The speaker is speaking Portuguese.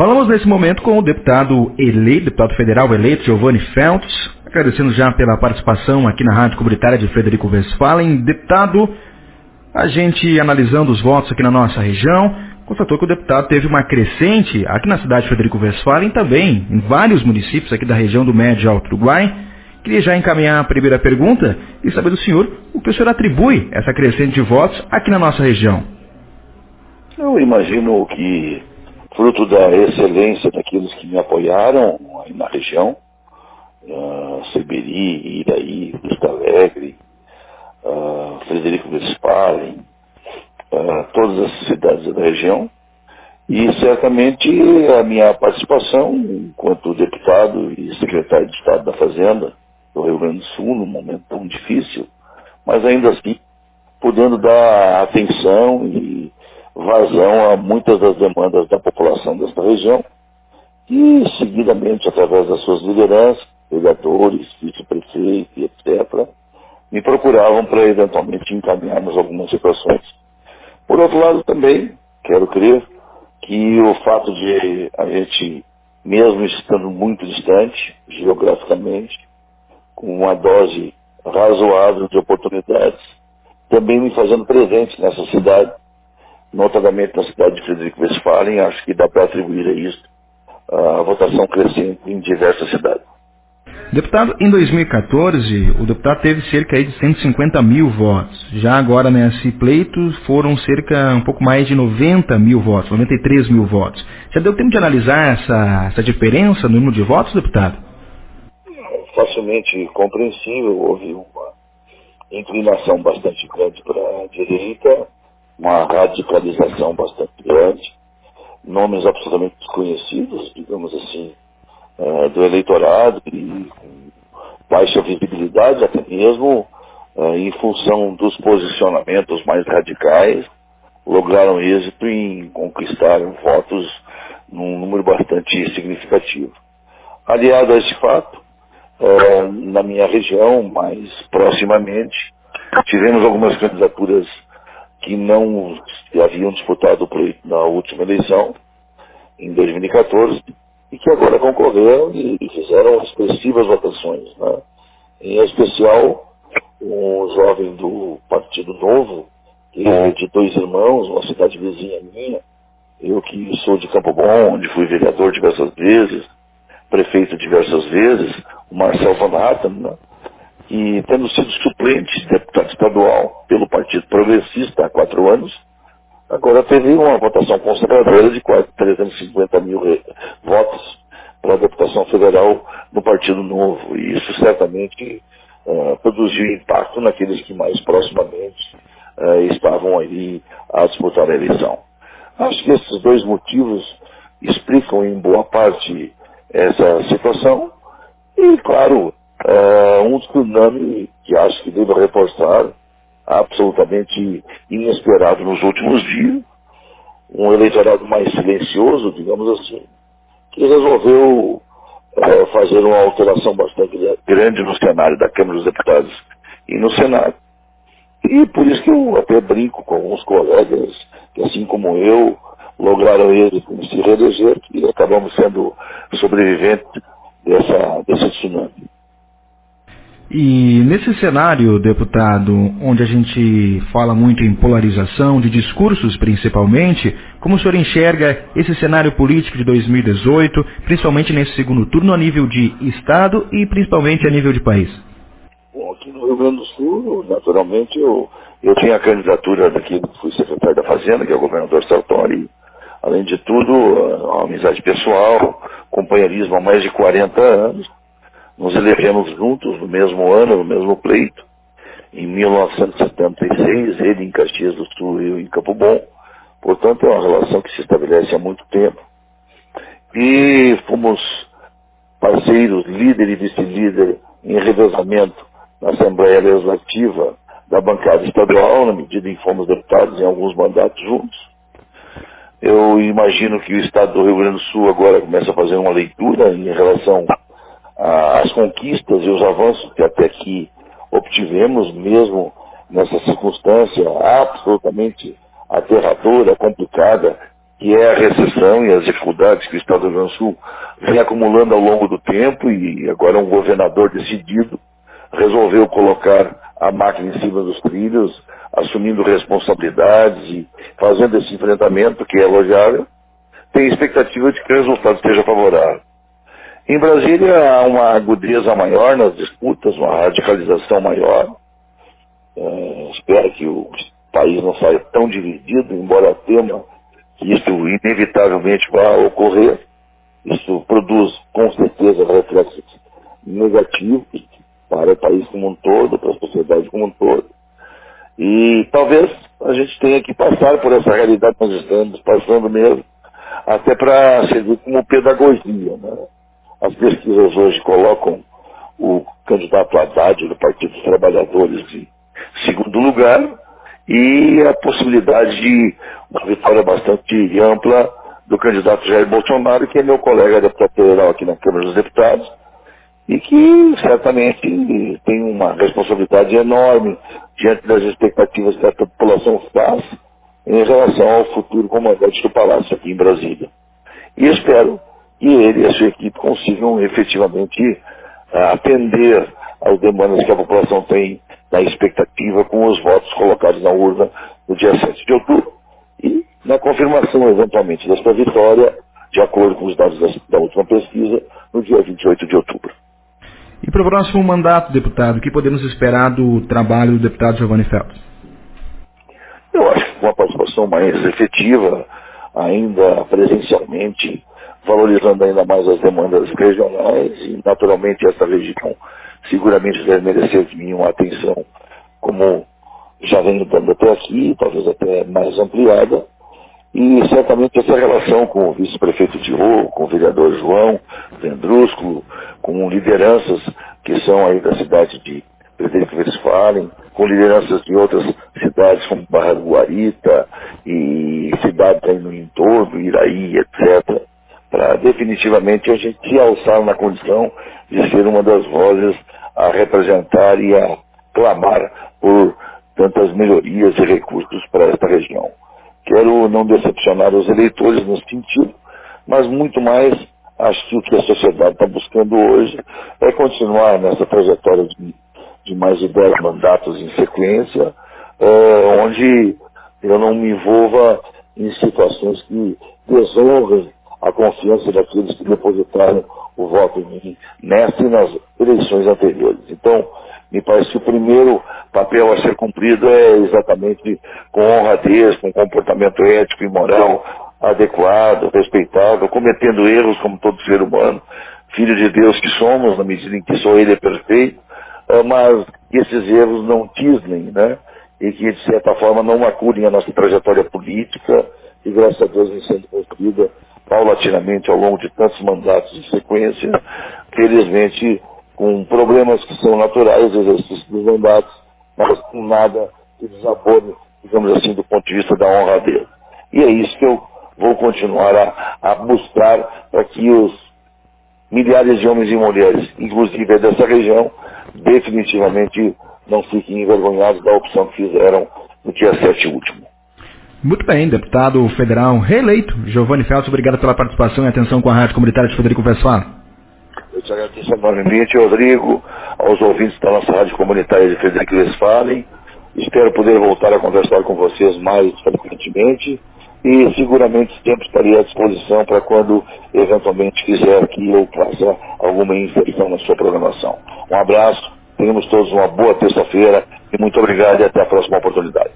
Falamos nesse momento com o deputado eleito, deputado federal eleito, Giovanni Feltz, agradecendo já pela participação aqui na Rádio Comunitária de Frederico Westphalen. Deputado, a gente analisando os votos aqui na nossa região, constatou que o deputado teve uma crescente aqui na cidade de Frederico Westphalen também, em vários municípios aqui da região do Médio e Alto Uruguai. Queria já encaminhar a primeira pergunta e saber do senhor o que o senhor atribui essa crescente de votos aqui na nossa região. Eu imagino que, fruto da excelência daqueles que me apoiaram aí na região, uh, Seberi, Iraí, Vista Alegre, uh, Frederico Westphalen, uh, todas as cidades da região, e certamente a minha participação enquanto deputado e secretário de Estado da Fazenda do Rio Grande do Sul, num momento tão difícil, mas ainda assim podendo dar atenção e vazão a muitas das demandas da população desta região e, seguidamente, através das suas lideranças, vereadores, vice-prefeitos, etc., me procuravam para eventualmente encaminharmos algumas situações. Por outro lado, também, quero crer que o fato de a gente, mesmo estando muito distante, geograficamente, com uma dose razoável de oportunidades, também me fazendo presente nessa cidade, notadamente na cidade de Frederico Westphalen, acho que dá para atribuir a isso a votação crescente em diversas cidades. Deputado, em 2014, o deputado teve cerca de 150 mil votos. Já agora, nesse pleito, foram cerca um pouco mais de 90 mil votos, 93 mil votos. Já deu tempo de analisar essa, essa diferença no número de votos, deputado? facilmente compreensível, houve uma inclinação bastante grande para a direita, uma radicalização bastante grande, nomes absolutamente desconhecidos, digamos assim, uh, do eleitorado e com baixa visibilidade até mesmo uh, em função dos posicionamentos mais radicais, lograram êxito em conquistar votos num número bastante significativo. Aliado a esse fato, é, na minha região, mais proximamente. Tivemos algumas candidaturas que não haviam disputado o pleito na última eleição, em 2014, e que agora concorreram e, fizeram expressivas votações. Né? Em especial, um jovem do Partido Novo, que é de dois irmãos, uma cidade vizinha minha, eu que sou de Campo Bom, onde fui vereador diversas vezes, prefeito diversas vezes, o Marcel Van né? E tendo sido suplente de deputado estadual pelo Partido Progressista há quatro anos, agora teve uma votação conservadora de quase 350 mil votos para a deputação federal no Partido Novo. E isso certamente uh, produziu impacto naqueles que mais proximamente uh, estavam ali a disputar a eleição. Acho que esses dois motivos explicam em boa parte essa situação e, claro, é um tsunami que acho que devo reforçar, absolutamente inesperado nos últimos dias, um eleitorado mais silencioso, digamos assim, que resolveu é, fazer uma alteração bastante grande no cenário da Câmara dos Deputados e no Senado. E por isso que eu até brinco com alguns colegas que, assim como eu, lograram em se reeleger e acabamos sendo sobreviventes dessa, desse tsunami. E nesse cenário, deputado, onde a gente fala muito em polarização, de discursos principalmente, como o senhor enxerga esse cenário político de 2018, principalmente nesse segundo turno, a nível de Estado e principalmente a nível de país? Bom, aqui no Rio Grande do Sul, naturalmente, eu, eu tinha a candidatura daqui, fui secretário da Fazenda, que é o governador Sartori, além de tudo, uma amizade pessoal, companheirismo há mais de 40 anos. Nos elegemos juntos no mesmo ano, no mesmo pleito. Em 1976, ele em Caxias do Sul e eu em Campo Bom. Portanto, é uma relação que se estabelece há muito tempo. E fomos parceiros, líder e vice-líder em revezamento na Assembleia Legislativa da bancada estadual, na medida em que fomos deputados em alguns mandatos juntos. Eu imagino que o Estado do Rio Grande do Sul agora começa a fazer uma leitura em relação às conquistas e os avanços que até aqui obtivemos, mesmo nessa circunstância absolutamente aterradora, complicada, que é a recessão e as dificuldades que o Estado do Rio Grande do Sul vem acumulando ao longo do tempo e agora um governador decidido resolveu colocar a máquina em cima dos trilhos, assumindo responsabilidades e fazendo esse enfrentamento que é elogiável, tem expectativa de que o resultado seja favorável. Em Brasília há uma agudeza maior nas disputas, uma radicalização maior. É, espero que o país não saia tão dividido, embora tema que isso inevitavelmente vá ocorrer. Isso produz, com certeza, reflexos negativos para o país como um todo, para a sociedade como um todo. E talvez a gente tenha que passar por essa realidade que nós estamos passando mesmo, até para servir como pedagogia. Né? As pesquisas hoje colocam o candidato Haddad do Partido dos Trabalhadores em segundo lugar e a possibilidade de uma vitória bastante ampla do candidato Jair Bolsonaro, que é meu colega deputado federal aqui na Câmara dos Deputados, e que certamente tem uma responsabilidade enorme diante das expectativas que a população faz em relação ao futuro comandante do Palácio aqui em Brasília. E espero que ele e a sua equipe consigam efetivamente uh, atender às demandas que a população tem na expectativa com os votos colocados na urna no dia 7 de outubro e na confirmação, eventualmente, desta vitória, de acordo com os dados da, última pesquisa, no dia 28 de outubro. E para o próximo mandato, deputado, o que podemos esperar do trabalho do deputado Giovanni Felps? Eu acho que com uma participação mais efetiva, ainda presencialmente, valorizando ainda mais as demandas regionais e, naturalmente, essa região seguramente deve merecer de mim uma atenção como já venho dando até aqui, talvez até mais ampliada, e certamente essa relação com o vice-prefeito Rô, com o vereador João Vendrúsculo, com lideranças que são aí da cidade de Frederico Westphalen, com lideranças de outras cidades como Barra do Guarita e cidades aí no entorno, Iraí, etc., para definitivamente a gente se alçar na condição de ser uma das vozes a representar e a clamar por tantas melhorias e recursos para esta região. Quero não decepcionar os eleitores nesse sentido, mas muito mais acho que o que a sociedade está buscando hoje é continuar nessa trajetória de, de mais de 10 mandatos em sequência, é, onde eu não me envolva em situações que desonrem a confiança daqueles que depositaram o voto em mim nesta e nas eleições anteriores. Então, me parece que o primeiro papel a ser cumprido é exatamente com honradez, com comportamento ético e moral adequado, respeitável, cometendo erros como todo ser humano, filho de Deus que somos, na medida em que só Ele é perfeito, eh, mas esses erros não tisnem, né? E que, de certa forma, não maculem a nossa trajetória política, e graças a Deus vem sendo construída paulatinamente ao longo de tantos mandatos de sequência, felizmente com problemas que são naturais do exercício dos mandatos, mas com nada que desabone, digamos assim, do ponto de vista da honra dele. E é isso que eu vou continuar a, a buscar para que os milhares de homens e mulheres, inclusive dessa região, definitivamente não fiquem envergonhados da opção que fizeram no dia 7 último. Muito bem, deputado federal reeleito, Giovanni Feltz, obrigado pela participação e atenção com a Rádio Comunitária de Frederico Westphalen. Eu te agradeço enormemente, Rodrigo, aos ouvintes da nossa Rádio Comunitária de Frederico Westphalen. Espero poder voltar a conversar com vocês mais frequentemente e seguramente sempre estarei à disposição para quando eventualmente quiser que eu faça alguma inserção na sua programação. Um abraço, tenhamos todos uma boa terça-feira e muito obrigado e até a próxima oportunidade.